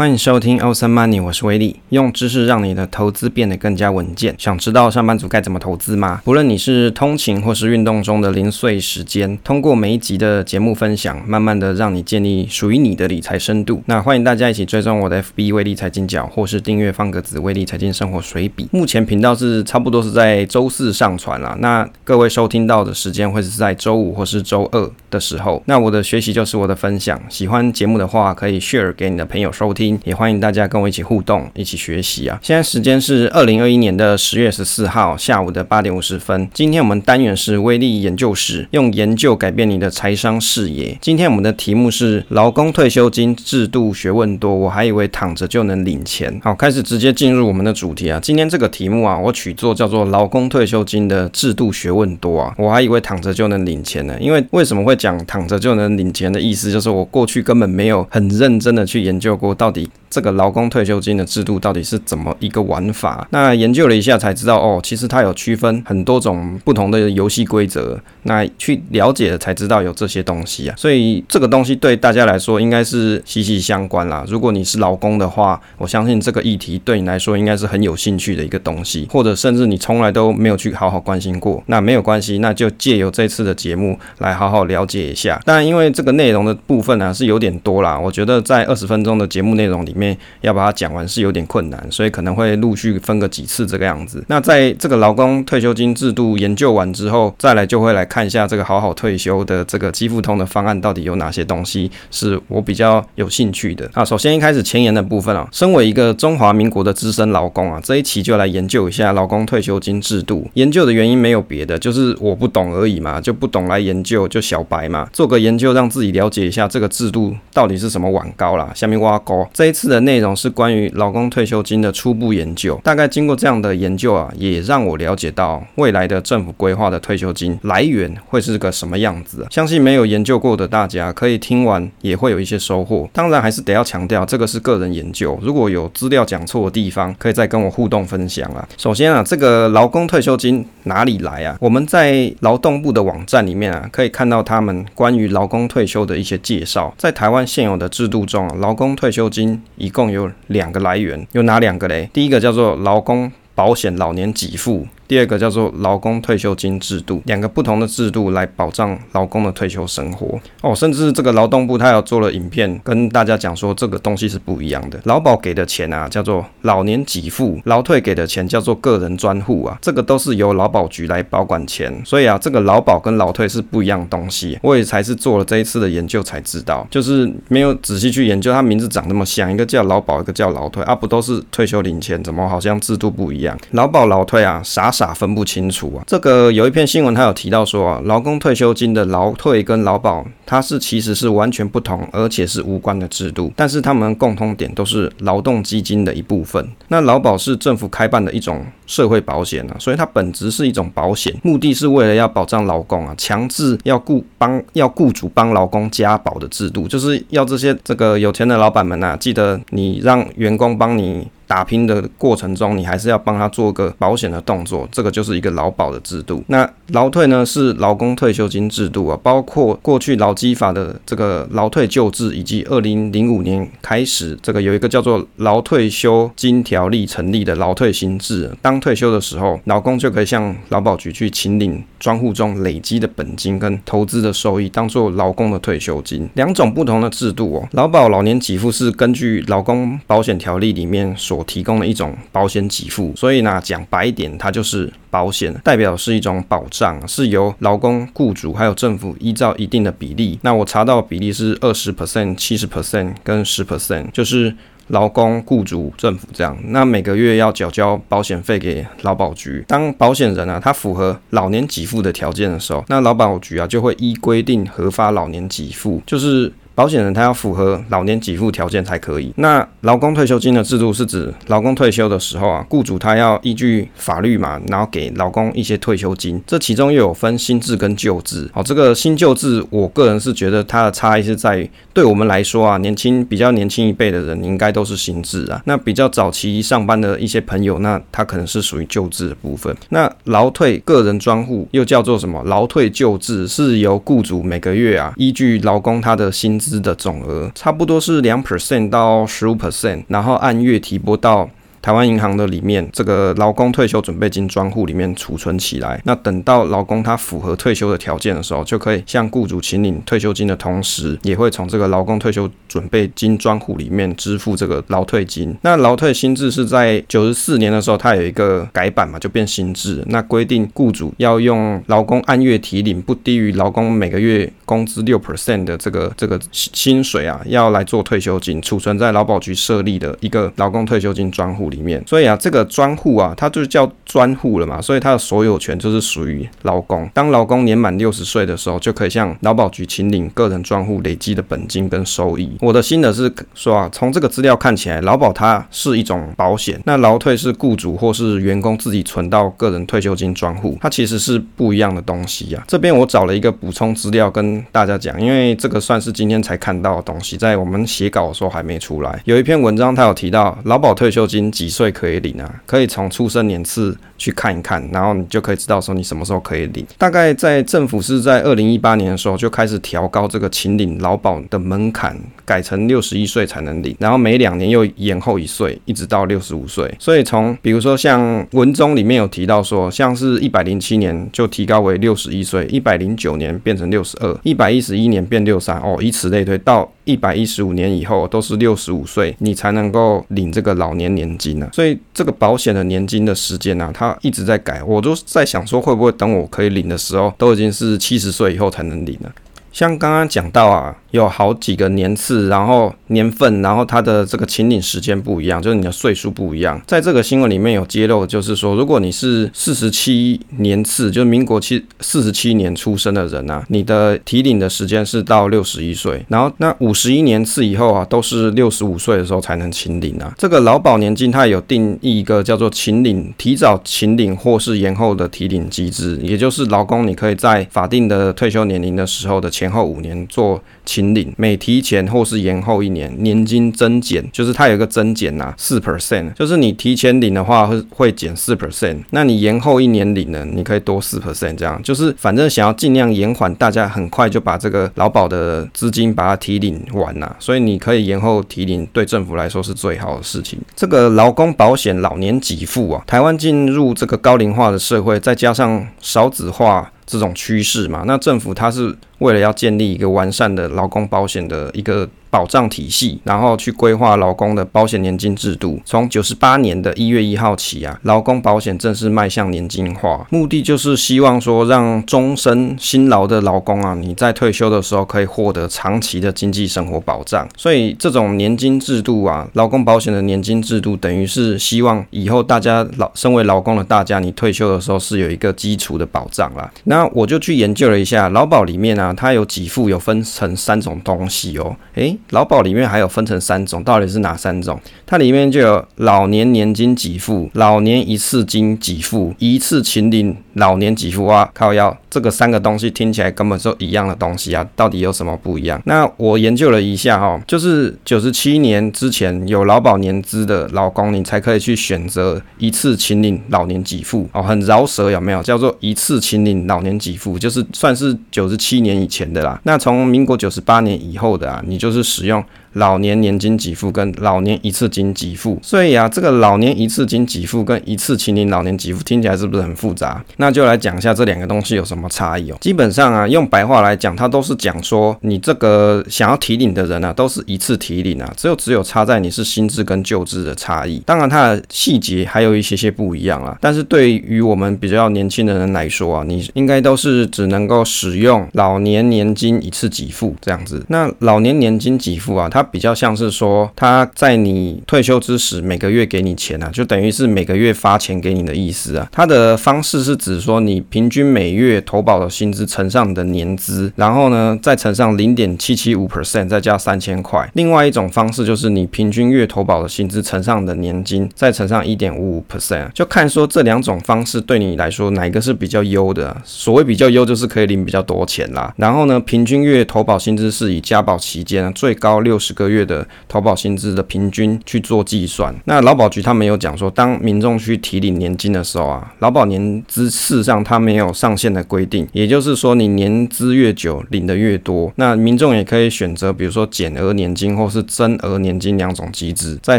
欢迎收听 Awesome Money，我是威利，用知识让你的投资变得更加稳健。想知道上班族该怎么投资吗？不论你是通勤或是运动中的零碎时间，通过每一集的节目分享，慢慢的让你建立属于你的理财深度。那欢迎大家一起追踪我的 FB 威利财经角，或是订阅方格子威力财经生活随笔。目前频道是差不多是在周四上传啦。那各位收听到的时间会是在周五或是周二的时候。那我的学习就是我的分享，喜欢节目的话可以 share 给你的朋友收听。也欢迎大家跟我一起互动，一起学习啊！现在时间是二零二一年的十月十四号下午的八点五十分。今天我们单元是威利研究室，用研究改变你的财商视野。今天我们的题目是劳工退休金制度学问多，我还以为躺着就能领钱。好，开始直接进入我们的主题啊！今天这个题目啊，我取作叫做劳工退休金的制度学问多啊，我还以为躺着就能领钱呢。因为为什么会讲躺着就能领钱的意思，就是我过去根本没有很认真的去研究过到底。这个劳工退休金的制度到底是怎么一个玩法？那研究了一下才知道，哦，其实它有区分很多种不同的游戏规则。那去了解了才知道有这些东西啊，所以这个东西对大家来说应该是息息相关啦。如果你是劳工的话，我相信这个议题对你来说应该是很有兴趣的一个东西，或者甚至你从来都没有去好好关心过。那没有关系，那就借由这次的节目来好好了解一下。但，因为这个内容的部分呢、啊、是有点多啦，我觉得在二十分钟的节目内容里面。要把它讲完是有点困难，所以可能会陆续分个几次这个样子。那在这个劳工退休金制度研究完之后，再来就会来看一下这个好好退休的这个基富通的方案到底有哪些东西是我比较有兴趣的。啊，首先一开始前言的部分啊，身为一个中华民国的资深劳工啊，这一期就来研究一下劳工退休金制度。研究的原因没有别的，就是我不懂而已嘛，就不懂来研究，就小白嘛，做个研究让自己了解一下这个制度到底是什么碗糕啦，下面挖沟。这一次的内容。是关于劳工退休金的初步研究，大概经过这样的研究啊，也让我了解到未来的政府规划的退休金来源会是个什么样子。相信没有研究过的大家可以听完也会有一些收获。当然还是得要强调，这个是个人研究，如果有资料讲错的地方，可以再跟我互动分享啊。首先啊，这个劳工退休金哪里来啊？我们在劳动部的网站里面啊，可以看到他们关于劳工退休的一些介绍。在台湾现有的制度中啊，劳工退休金一共有两个来源，有哪两个嘞？第一个叫做劳工保险老年给付。第二个叫做劳工退休金制度，两个不同的制度来保障劳工的退休生活哦。甚至这个劳动部他有做了影片跟大家讲说，这个东西是不一样的。劳保给的钱啊叫做老年给付，劳退给的钱叫做个人专户啊，这个都是由劳保局来保管钱。所以啊，这个劳保跟劳退是不一样的东西。我也才是做了这一次的研究才知道，就是没有仔细去研究，它名字长那么像，一个叫劳保，一个叫劳退啊，不都是退休领钱？怎么好像制度不一样？劳保劳退啊，傻咋分不清楚啊？这个有一篇新闻，他有提到说啊，劳工退休金的劳退跟劳保，它是其实是完全不同，而且是无关的制度，但是他们共通点都是劳动基金的一部分。那劳保是政府开办的一种社会保险啊，所以它本质是一种保险，目的是为了要保障劳工啊，强制要雇帮要雇主帮劳工加保的制度，就是要这些这个有钱的老板们啊，记得你让员工帮你。打拼的过程中，你还是要帮他做个保险的动作，这个就是一个劳保的制度。那劳退呢，是劳工退休金制度啊，包括过去劳基法的这个劳退旧制，以及二零零五年开始这个有一个叫做劳退休金条例成立的劳退新制。当退休的时候，劳工就可以向劳保局去请领专户中累积的本金跟投资的收益，当做劳工的退休金。两种不同的制度哦，劳保老年给付是根据劳工保险条例里面所提供的一种保险给付，所以呢，讲白一点，它就是保险，代表是一种保障，是由劳工、雇主还有政府依照一定的比例。那我查到比例是二十 percent、七十 percent 跟十 percent，就是劳工、雇主、政府这样。那每个月要缴交保险费给劳保局。当保险人啊，他符合老年给付的条件的时候，那劳保局啊就会依规定核发老年给付，就是。保险人他要符合老年给付条件才可以。那劳工退休金的制度是指劳工退休的时候啊，雇主他要依据法律嘛，然后给劳工一些退休金。这其中又有分新制跟旧制。好，这个新旧制，我个人是觉得它的差异是在于，对我们来说啊，年轻比较年轻一辈的人应该都是新制啊。那比较早期上班的一些朋友，那他可能是属于旧制的部分。那劳退个人专户又叫做什么？劳退旧制是由雇主每个月啊，依据劳工他的薪资。资的总额，差不多是两 percent 到十五 percent，然后按月提拨到。台湾银行的里面，这个劳工退休准备金专户里面储存起来，那等到劳工他符合退休的条件的时候，就可以向雇主请领退休金的同时，也会从这个劳工退休准备金专户里面支付这个劳退金。那劳退新制是在九十四年的时候，它有一个改版嘛，就变新制。那规定雇主要用劳工按月提领不低于劳工每个月工资六 percent 的这个这个薪水啊，要来做退休金，储存在劳保局设立的一个劳工退休金专户。里面，所以啊，这个专户啊，它就叫专户了嘛，所以它的所有权就是属于劳工。当劳工年满六十岁的时候，就可以向劳保局请领个人专户累积的本金跟收益。我的心得是说啊，从这个资料看起来，劳保它是一种保险，那劳退是雇主或是员工自己存到个人退休金专户，它其实是不一样的东西啊。这边我找了一个补充资料跟大家讲，因为这个算是今天才看到的东西，在我们写稿的时候还没出来。有一篇文章，它有提到劳保退休金。几岁可以领啊？可以从出生年次去看一看，然后你就可以知道说你什么时候可以领。大概在政府是在二零一八年的时候就开始调高这个请领劳保的门槛，改成六十一岁才能领，然后每两年又延后一岁，一直到六十五岁。所以从比如说像文中里面有提到说，像是一百零七年就提高为六十一岁，一百零九年变成六十二，一百一十一年变六三哦，以此类推，到一百一十五年以后都是六十五岁，你才能够领这个老年年金呢。所以这个保险的年金的时间呢、它一直在改，我都在想说，会不会等我可以领的时候，都已经是七十岁以后才能领了。像刚刚讲到啊，有好几个年次，然后年份，然后它的这个请领时间不一样，就是你的岁数不一样。在这个新闻里面有揭露，就是说，如果你是四十七年次，就是民国七四十七年出生的人啊，你的提领的时间是到六十一岁，然后那五十一年次以后啊，都是六十五岁的时候才能请领啊。这个劳保年金它有定义一个叫做请领、提早请领或是延后的提领机制，也就是劳工你可以在法定的退休年龄的时候的。前后五年做请领，每提前或是延后一年，年金增减，就是它有一个增减呐，四 percent，就是你提前领的话会会减四 percent，那你延后一年领呢，你可以多四 percent，这样就是反正想要尽量延缓大家很快就把这个劳保的资金把它提领完呐，所以你可以延后提领，对政府来说是最好的事情。这个劳工保险老年给付啊，台湾进入这个高龄化的社会，再加上少子化这种趋势嘛，那政府它是。为了要建立一个完善的劳工保险的一个保障体系，然后去规划劳工的保险年金制度。从九十八年的一月一号起啊，劳工保险正式迈向年金化，目的就是希望说，让终身辛劳的劳工啊，你在退休的时候可以获得长期的经济生活保障。所以这种年金制度啊，劳工保险的年金制度，等于是希望以后大家劳身为劳工的大家，你退休的时候是有一个基础的保障啦。那我就去研究了一下劳保里面啊。它有给付，有分成三种东西哦。诶，劳保里面还有分成三种，到底是哪三种？它里面就有老年年金给付、老年一次金给付、一次请领老年给付啊。靠腰，这个三个东西听起来根本就一样的东西啊，到底有什么不一样？那我研究了一下哈、哦，就是九十七年之前有劳保年资的劳工，你才可以去选择一次请领老年给付哦，很饶舌有没有？叫做一次请领老年给付，就是算是九十七年以前的啦，那从民国九十八年以后的啊，你就是使用。老年年金给付跟老年一次金给付，所以啊，这个老年一次金给付跟一次请领老年给付听起来是不是很复杂？那就来讲一下这两个东西有什么差异哦。基本上啊，用白话来讲，它都是讲说你这个想要提领的人啊，都是一次提领啊，只有只有差在你是新制跟旧制的差异。当然它的细节还有一些些不一样啊。但是对于我们比较年轻的人来说啊，你应该都是只能够使用老年年金一次给付这样子。那老年年金给付啊，它它比较像是说，他在你退休之时每个月给你钱啊，就等于是每个月发钱给你的意思啊。它的方式是指说，你平均每月投保的薪资乘上你的年资，然后呢再乘上零点七七五 percent，再加三千块。另外一种方式就是你平均月投保的薪资乘上你的年金，再乘上一点五五 percent，就看说这两种方式对你来说哪一个是比较优的。所谓比较优，就是可以领比较多钱啦。然后呢，平均月投保薪资是以加保期间最高六十。十个月的投保薪资的平均去做计算。那劳保局他们有讲说，当民众去提领年金的时候啊，劳保年资事实上它没有上限的规定，也就是说你年资越久领的越多，那民众也可以选择，比如说减额年金或是增额年金两种机制，在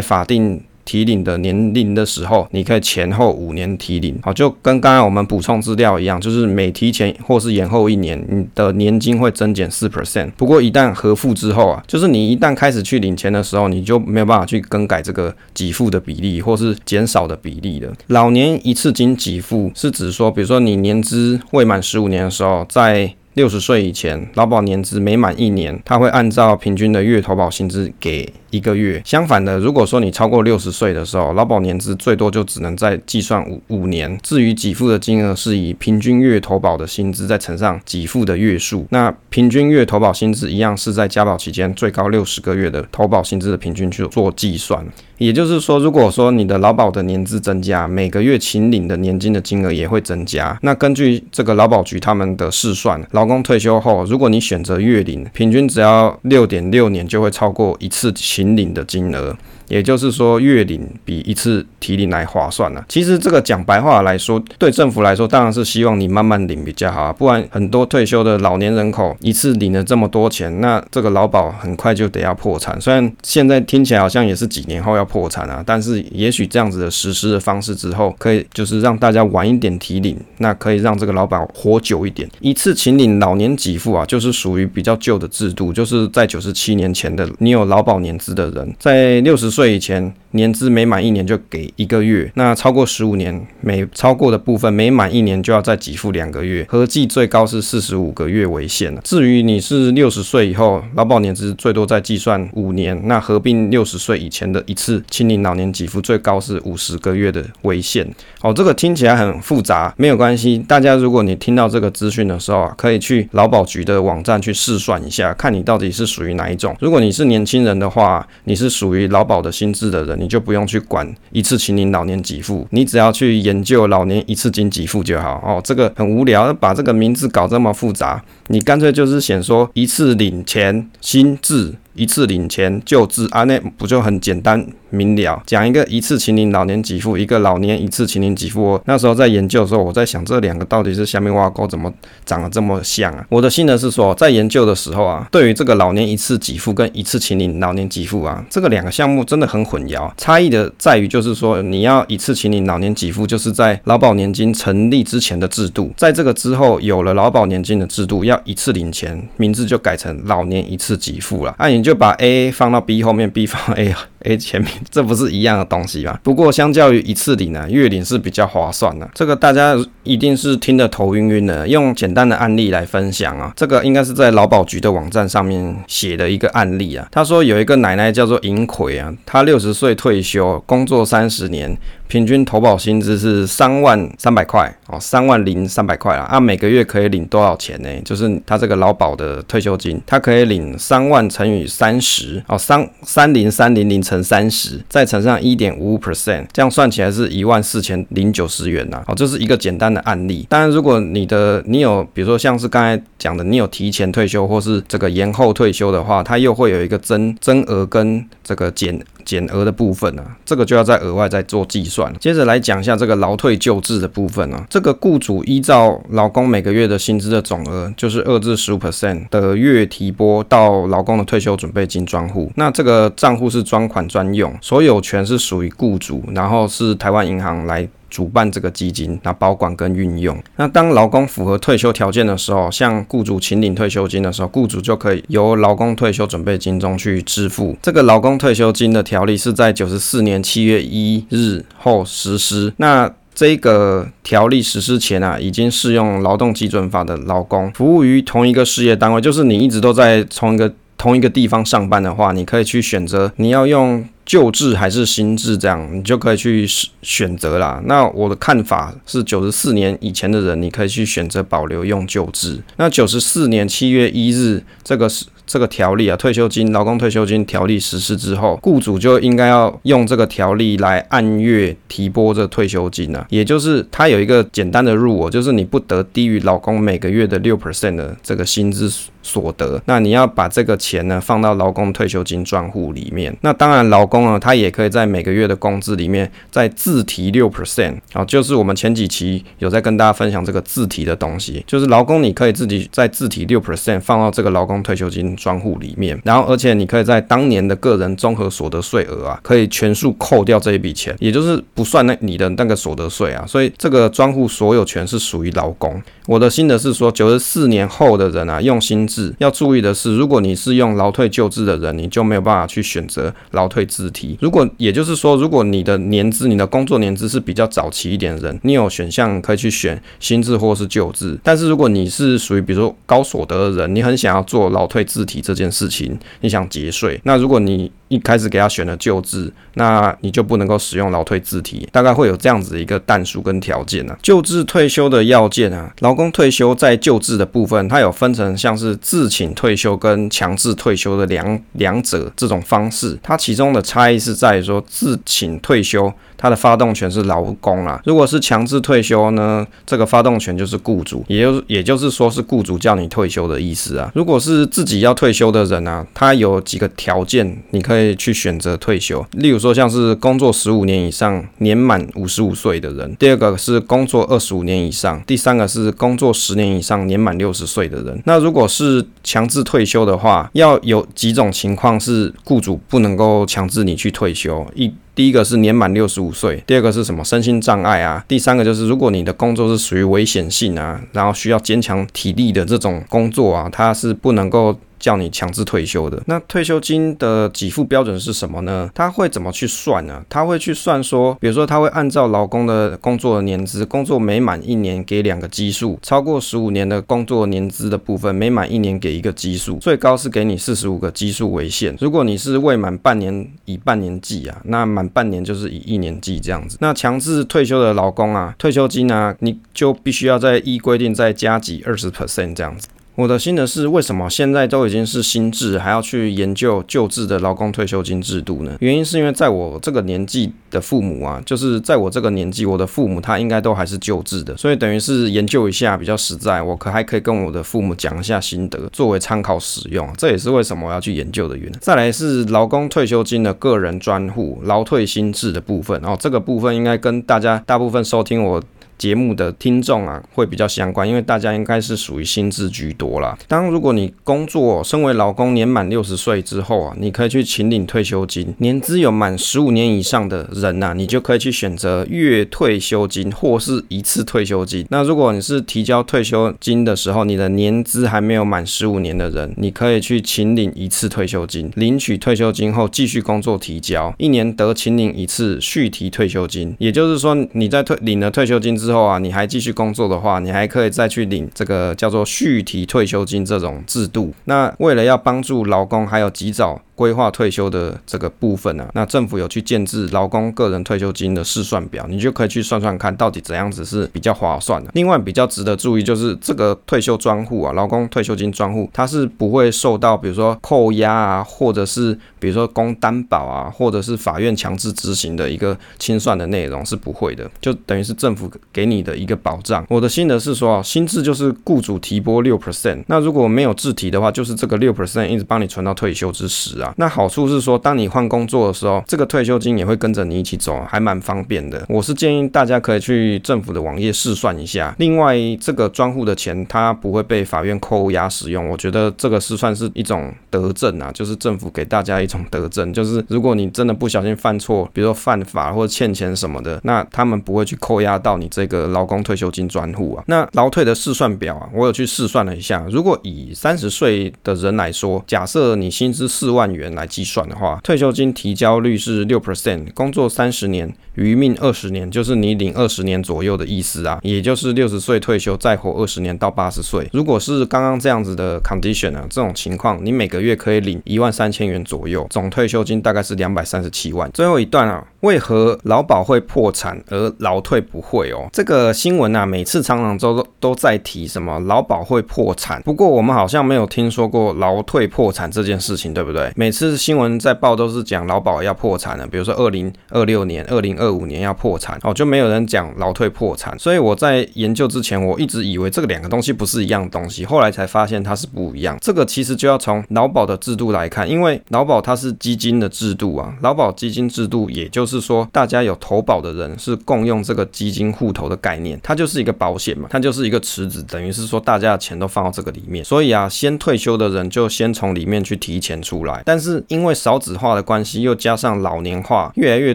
法定。提领的年龄的时候，你可以前后五年提领，好，就跟刚刚我们补充资料一样，就是每提前或是延后一年，你的年金会增减四 percent。不过一旦核付之后啊，就是你一旦开始去领钱的时候，你就没有办法去更改这个给付的比例或是减少的比例了。老年一次金给付是指说，比如说你年资未满十五年的时候，在六十岁以前，劳保年资每满一年，它会按照平均的月投保薪资给一个月。相反的，如果说你超过六十岁的时候，劳保年资最多就只能再计算五五年。至于给付的金额，是以平均月投保的薪资再乘上给付的月数。那平均月投保薪资一样是在加保期间最高六十个月的投保薪资的平均去做计算。也就是说，如果说你的劳保的年资增加，每个月请领的年金的金额也会增加。那根据这个劳保局他们的试算，劳工退休后，如果你选择月领，平均只要六点六年就会超过一次请引领的金额。也就是说，月领比一次提领来划算了啊。其实这个讲白话来说，对政府来说，当然是希望你慢慢领比较好啊。不然很多退休的老年人口一次领了这么多钱，那这个劳保很快就得要破产。虽然现在听起来好像也是几年后要破产啊，但是也许这样子的实施的方式之后，可以就是让大家晚一点提领，那可以让这个劳保活久一点。一次请领老年给付啊，就是属于比较旧的制度，就是在九十七年前的你有劳保年资的人，在六十岁。岁以前，年资每满一年就给一个月，那超过十五年，每超过的部分每满一年就要再给付两个月，合计最高是四十五个月为限。至于你是六十岁以后，劳保年资最多再计算五年，那合并六十岁以前的一次请领老年给付，最高是五十个月的为限。哦，这个听起来很复杂，没有关系，大家如果你听到这个资讯的时候啊，可以去劳保局的网站去试算一下，看你到底是属于哪一种。如果你是年轻人的话，你是属于劳保的心智的人，你就不用去管一次请你老年给付，你只要去研究老年一次金给付就好哦。这个很无聊，把这个名字搞这么复杂，你干脆就是写说一次领钱心智。一次领钱旧制啊，那不就很简单明了？讲一个一次请领老年给付，一个老年一次请领给付。那时候在研究的时候，我在想这两个到底是虾米挖沟，怎么长得这么像啊？我的心得是说，在研究的时候啊，对于这个老年一次给付跟一次请领老年给付啊，这个两个项目真的很混淆。差异的在于就是说，你要一次请领老年给付，就是在劳保年金成立之前的制度，在这个之后有了劳保年金的制度，要一次领钱，名字就改成老年一次给付了。按、啊你就把 A 放到 B 后面，B 放 A 诶前面，这不是一样的东西吗？不过相较于一次领呢，月领是比较划算的。这个大家一定是听得头晕晕的。用简单的案例来分享啊，这个应该是在劳保局的网站上面写的一个案例啊。他说有一个奶奶叫做尹奎啊，她六十岁退休，工作三十年。平均投保薪资是三万三百块哦，三万零三百块啦。啊，每个月可以领多少钱呢？就是他这个劳保的退休金，他可以领三万乘以三十哦，三三零三零零乘乘三十，再乘上一点五五 percent，这样算起来是一万四千零九十元呐。好，这是一个简单的案例。当然，如果你的你有，比如说像是刚才讲的，你有提前退休或是这个延后退休的话，它又会有一个增增额跟这个减。减额的部分呢、这个就要再额外再做计算。接着来讲一下这个劳退救治的部分啊，这个雇主依照劳工每个月的薪资的总额，就是二至十五 percent 的月提拨到劳工的退休准备金专户。那这个账户是专款专用，所有权是属于雇主，然后是台湾银行来。主办这个基金，那保管跟运用。那当劳工符合退休条件的时候，向雇主请领退休金的时候，雇主就可以由劳工退休准备金中去支付。这个劳工退休金的条例是在九十四年七月一日后实施。那这个条例实施前啊，已经适用劳动基准法的劳工，服务于同一个事业单位，就是你一直都在同一个同一个地方上班的话，你可以去选择你要用。旧制还是新制，这样你就可以去选择啦。那我的看法是，九十四年以前的人，你可以去选择保留用旧制。那九十四年七月一日，这个是这个条例啊，退休金、劳工退休金条例实施之后，雇主就应该要用这个条例来按月提拨这退休金啊。也就是它有一个简单的入额，就是你不得低于劳工每个月的六 percent 的这个薪资。所得，那你要把这个钱呢放到劳工退休金专户里面。那当然，劳工呢，他也可以在每个月的工资里面再自提六 percent 啊，就是我们前几期有在跟大家分享这个自提的东西，就是劳工你可以自己再自提六 percent 放到这个劳工退休金专户里面，然后而且你可以在当年的个人综合所得税额啊，可以全数扣掉这一笔钱，也就是不算那你的那个所得税啊，所以这个专户所有权是属于劳工。我的心得是说，九十四年后的人啊，用新制要注意的是，如果你是用劳退旧制的人，你就没有办法去选择劳退自提。如果也就是说，如果你的年资、你的工作年资是比较早期一点的人，你有选项可以去选新制或是旧制。但是如果你是属于比如说高所得的人，你很想要做劳退自提这件事情，你想节税，那如果你一开始给他选了旧制，那你就不能够使用劳退字体，大概会有这样子一个但书跟条件啊。旧制退休的要件啊，劳工退休在旧制的部分，它有分成像是自请退休跟强制退休的两两者这种方式，它其中的差异是在于说自请退休。它的发动权是劳工啊，如果是强制退休呢，这个发动权就是雇主，也就也就是说是雇主叫你退休的意思啊。如果是自己要退休的人啊，他有几个条件，你可以去选择退休。例如说像是工作十五年以上，年满五十五岁的人；第二个是工作二十五年以上；第三个是工作十年以上，年满六十岁的人。那如果是强制退休的话，要有几种情况是雇主不能够强制你去退休一。第一个是年满六十五岁，第二个是什么身心障碍啊，第三个就是如果你的工作是属于危险性啊，然后需要坚强体力的这种工作啊，它是不能够。叫你强制退休的。那退休金的给付标准是什么呢？他会怎么去算呢？他会去算说，比如说他会按照劳工的工作年资，工作每满一年给两个基数，超过十五年的工作年资的部分，每满一年给一个基数，最高是给你四十五个基数为限。如果你是未满半年，以半年计啊，那满半年就是以一年计这样子。那强制退休的劳工啊，退休金啊，你就必须要在依规定再加给二十 percent 这样子。我的心得是，为什么现在都已经是新制，还要去研究旧制的劳工退休金制度呢？原因是因为在我这个年纪的父母啊，就是在我这个年纪，我的父母他应该都还是旧制的，所以等于是研究一下比较实在，我可还可以跟我的父母讲一下心得，作为参考使用。这也是为什么我要去研究的原因。再来是劳工退休金的个人专户劳退新制的部分，哦，这个部分应该跟大家大部分收听我。节目的听众啊，会比较相关，因为大家应该是属于薪资居多啦。当如果你工作身为劳工年满六十岁之后啊，你可以去请领退休金。年资有满十五年以上的人呐、你就可以去选择月退休金或是一次退休金。那如果你是提交退休金的时候，你的年资还没有满十五年的人，你可以去请领一次退休金。领取退休金后继续工作提交，一年得请领一次续提退休金。也就是说，你在退领了退休金之后。后啊，你还继续工作的话，你还可以再去领这个叫做续提退休金这种制度。那为了要帮助劳工，还有及早。规划退休的这个部分啊，那政府有去建置劳工个人退休金的试算表，你就可以去算算看到底怎样子是比较划算的。另外比较值得注意就是这个退休专户啊，劳工退休金专户，它是不会受到比如说扣押啊，或者是比如说供担保啊，或者是法院强制执行的一个清算的内容是不会的，就等于是政府给你的一个保障。我的心得是说啊，新制就是雇主提拨六 percent，那如果没有自提的话，就是这个六 percent 一直帮你存到退休之时那好处是说，当你换工作的时候，这个退休金也会跟着你一起走，还蛮方便的。我是建议大家可以去政府的网页试算一下。另外，这个专户的钱它不会被法院扣押使用，我觉得这个是算是一种德政啊，就是政府给大家一种德政，就是如果你真的不小心犯错，比如说犯法或者欠钱什么的，那他们不会去扣押到你这个劳工退休金专户啊。那劳退的试算表啊，我有去试算了一下，如果以三十岁的人来说，假设你薪资四万。元来计算的话，退休金提交率是六 percent，工作三十年，余命二十年，就是你领二十年左右的意思啊，也就是六十岁退休，再活二十年到八十岁。如果是刚刚这样子的 condition 啊，这种情况，你每个月可以领一万三千元左右，总退休金大概是两百三十七万。最后一段啊，为何劳保会破产而劳退不会哦？这个新闻啊，每次常常都都在提什么劳保会破产，不过我们好像没有听说过劳退破产这件事情，对不对？每次新闻在报都是讲劳保要破产了，比如说二零二六年、二零二五年要破产，哦，就没有人讲劳退破产。所以我在研究之前，我一直以为这个两个东西不是一样东西，后来才发现它是不一样。这个其实就要从劳保的制度来看，因为劳保它是基金的制度啊，劳保基金制度，也就是说大家有投保的人是共用这个基金户头的概念，它就是一个保险嘛，它就是一个池子，等于是说大家的钱都放到这个里面。所以啊，先退休的人就先从里面去提钱出来，但是因为少子化的关系，又加上老年化，越来越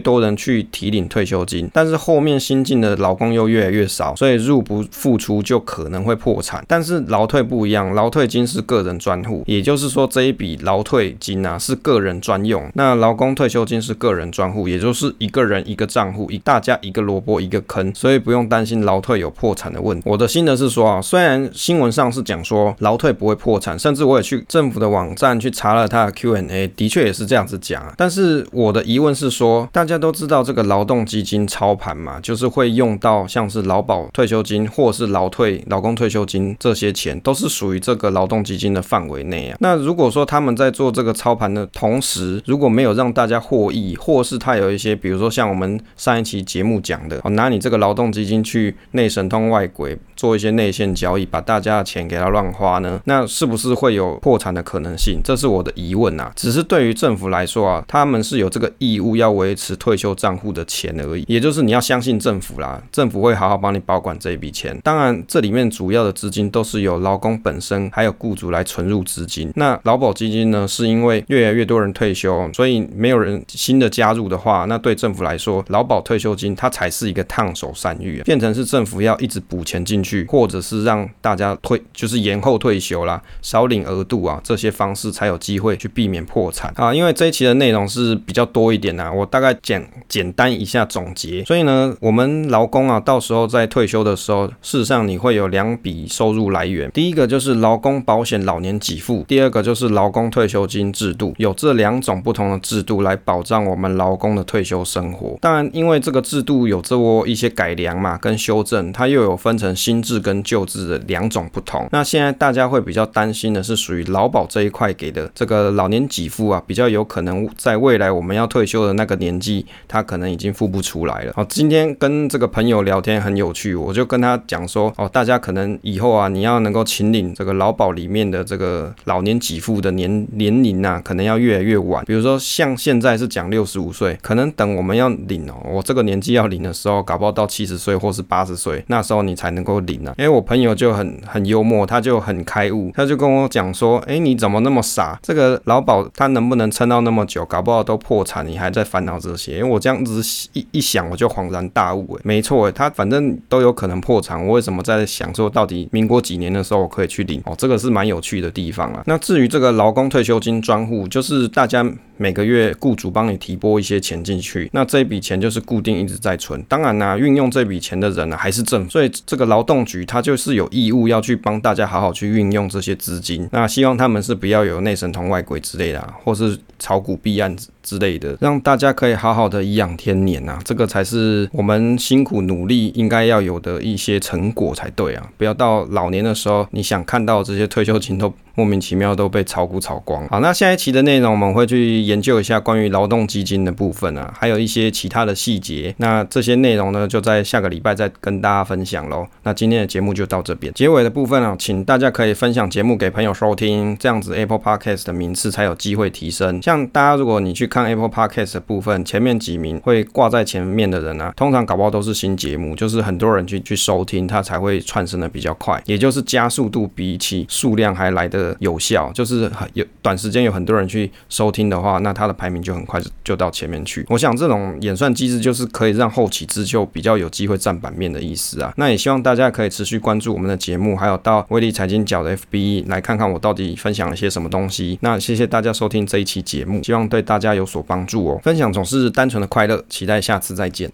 多人去提领退休金，但是后面新进的劳工又越来越少，所以入不敷出就可能会破产。但是劳退不一样，劳退金是个人专户，也就是说这一笔劳退金啊是个人专用，那劳工退休金是个人专户，也就是一个人一个账户，一大家一个萝卜一个坑，所以不用担心劳退有破产的问题。我的心得是说啊，虽然新闻上是讲说劳退不会破产，甚至我也去政府的网站去查了他的 Q&A，的确也是这样子讲。但是我的疑问是说，大家都知道这个劳动基金操盘嘛，就是会用到像是劳保退休金或是劳退、劳工退休金这些钱，都是属于这个劳动基金的范围内啊。那如果说他们在做这个操盘的同时，如果没有让大家获益，或是他有一些，比如说像我们上一期节目讲的，哦，拿你这个劳动基金去内神通外鬼，做一些内线交易，把大家的钱给他乱花呢，那是不是会有破产的可能性？这是我的疑问啊。只是对于政府来说啊，他们是有这个义务要维持退休账户的钱而已，也就是你要相信政府啦，政府会好好帮你保管这一笔钱。当然，这里面主要的资金都是由劳工本身还有雇主来存入资金。那劳保基金呢，是因为越来越多人退休，所以没有人新的加入的话，那对政府来说，劳保退休金它才是一个烫手山芋，变成是政府要一直补钱进去，或者是让大家退，就是延后退休啦，少领额度啊，这些方式才有机会去避免破产啊。因为这一期的内容是比较多一点呐，我大概简简单一下总结。所以呢，我们劳工啊，到时候在退休的时候，事实上你会有两笔收入来源，第一个就是劳工保险老年给付，第二个就是劳工退休金制度，有这两种不同的制度来保障我们劳工的退休生活。当然，因为这个制度有做一些改良嘛，跟修正，它又有分成新制跟旧制的两种不同。那现在大家会比较担心的是属于劳保这一块给的这个老年给付啊，比较有可能在未来我们要退休的那个年纪，他可能已经付不出来了。好，今天跟这个朋友聊天很有趣，我就跟他讲说，哦，大家可能以后啊，你要能够请领这个劳保里面的这个老年给付的年年龄啊，可能要越来越晚。比如说像现在是讲六十五岁，可能等我们要领哦，我这个年纪要领的时候，搞不好到七十岁或是八十岁，那时候你才能够领啊。因为我朋友就很很幽默，他就很开悟，他就跟我讲说，哎，你怎么那么傻？这个劳保他能不能撑到那么久？搞不好都破产，你还在烦恼这些？因为我这样子一一想，我就恍然大悟，哎，没错，他反正都有可能破产，我为什么在想说，到底民国几年的时候我可以去领？哦，这个是蛮有趣的地方啊。那至于这个劳工退休金专户，就是大家。每个月雇主帮你提拨一些钱进去，那这笔钱就是固定一直在存。当然呢、运用这笔钱的人呢、还是政府，所以这个劳动局他就是有义务要去帮大家好好去运用这些资金。那希望他们是不要有内神通外鬼之类啦，或是炒股币案子，之类的，让大家可以好好的颐养天年、啊，这个才是我们辛苦努力应该要有的一些成果才对啊！不要到老年的时候，你想看到这些退休金都莫名其妙都被炒股炒光。好，那下一期的内容我们会去研究一下关于劳动基金的部分啊，还有一些其他的细节。那这些内容呢，就在下个礼拜再跟大家分享喽。那今天的节目就到这边，结尾的部分啊，请大家可以分享节目给朋友收听，这样子 Apple Podcast 的名次才有机会提升。像大家如果你去看 Apple Podcast 的部分，前面几名会挂在前面的人啊，通常搞不好都是新节目，就是很多人去去收听，它才会窜升的比较快，也就是加速度比起数量还来得有效，就是很有短时间有很多人去收听的话，那它的排名就很快就到前面去。我想这种演算机制就是可以让后起之秀比较有机会占版面的意思啊。那也希望大家可以持续关注我们的节目，还有到威力财经角的 FB 来看看我到底分享了些什么东西。那谢谢大家收听这一期节目，希望对大家有所帮助哦。分享总是单纯的快乐，期待下次再见。